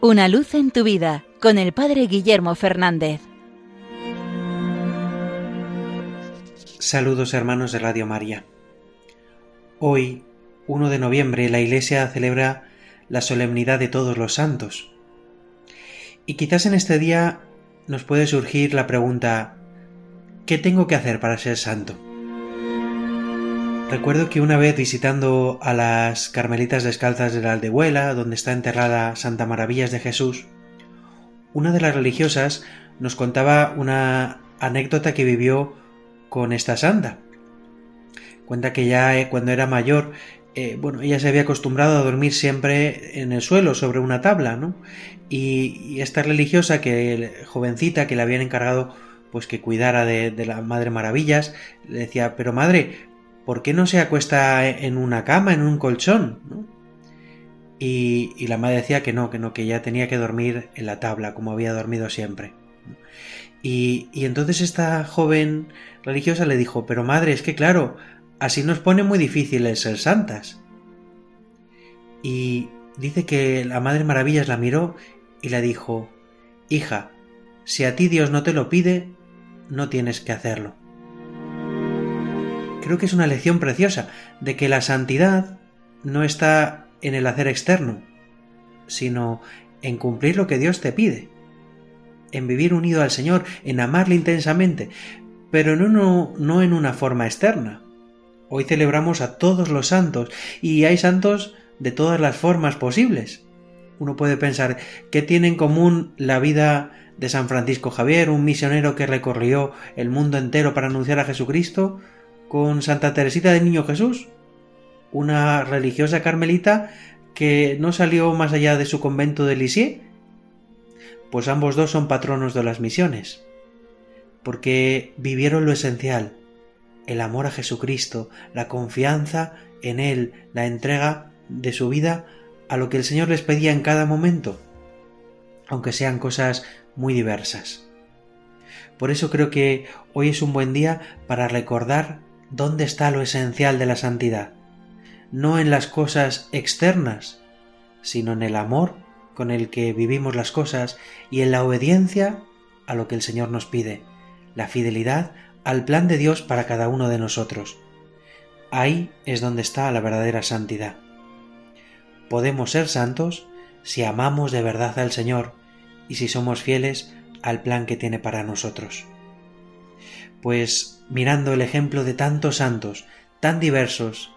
Una luz en tu vida con el Padre Guillermo Fernández. Saludos hermanos de Radio María. Hoy, 1 de noviembre, la Iglesia celebra la solemnidad de todos los santos. Y quizás en este día nos puede surgir la pregunta, ¿qué tengo que hacer para ser santo? Recuerdo que una vez visitando a las Carmelitas Descalzas de la Aldehuela, donde está enterrada Santa Maravillas de Jesús, una de las religiosas nos contaba una anécdota que vivió con esta santa. Cuenta que ya eh, cuando era mayor, eh, bueno, ella se había acostumbrado a dormir siempre en el suelo, sobre una tabla, ¿no? Y, esta religiosa, que jovencita, que le habían encargado pues que cuidara de, de la Madre Maravillas, le decía, pero madre, ¿por qué no se acuesta en una cama, en un colchón? Y, la madre decía que no, que no, que ya tenía que dormir en la tabla, como había dormido siempre. Y, y entonces esta joven religiosa le dijo, pero madre, es que claro, así nos pone muy difícil el ser santas. Y dice que la Madre Maravillas la miró y le dijo, Hija, si a ti Dios no te lo pide, no tienes que hacerlo creo que es una lección preciosa de que la santidad no está en el hacer externo, sino en cumplir lo que Dios te pide, en vivir unido al Señor, en amarle intensamente, pero no, en una forma externa. Hoy celebramos a todos los santos y hay santos de todas las formas posibles. Uno puede pensar, ¿qué tiene en común la vida de San Francisco Javier, un misionero que recorrió el mundo entero para anunciar a Jesucristo, con Santa Teresita del Niño Jesús, una religiosa carmelita que no salió más allá de su convento de Lisieux, pues ambos dos son patronos de las misiones, porque vivieron lo esencial, el amor a Jesucristo, la confianza en Él, la entrega de su vida a lo que el Señor les pedía en cada momento, aunque sean cosas muy diversas. Por eso creo que hoy es un buen día para recordar ¿Dónde está lo esencial de la santidad? No en las cosas externas, sino en el amor con el que vivimos las cosas y en la obediencia a lo que el Señor nos pide, la fidelidad al plan de Dios para cada uno de nosotros. Ahí es donde está la verdadera santidad. Podemos ser santos si amamos de verdad al Señor y si somos fieles al plan que tiene para nosotros. Pues mirando el ejemplo de tantos santos, tan diversos,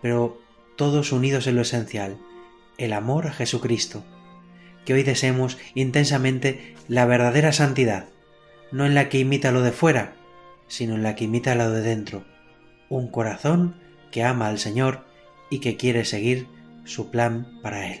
pero todos unidos en lo esencial, el amor a Jesucristo. Que hoy deseemos intensamente la verdadera santidad, no en la que imita lo de fuera, sino en la que imita lo de dentro, un corazón que ama al Señor y que quiere seguir su plan para Él.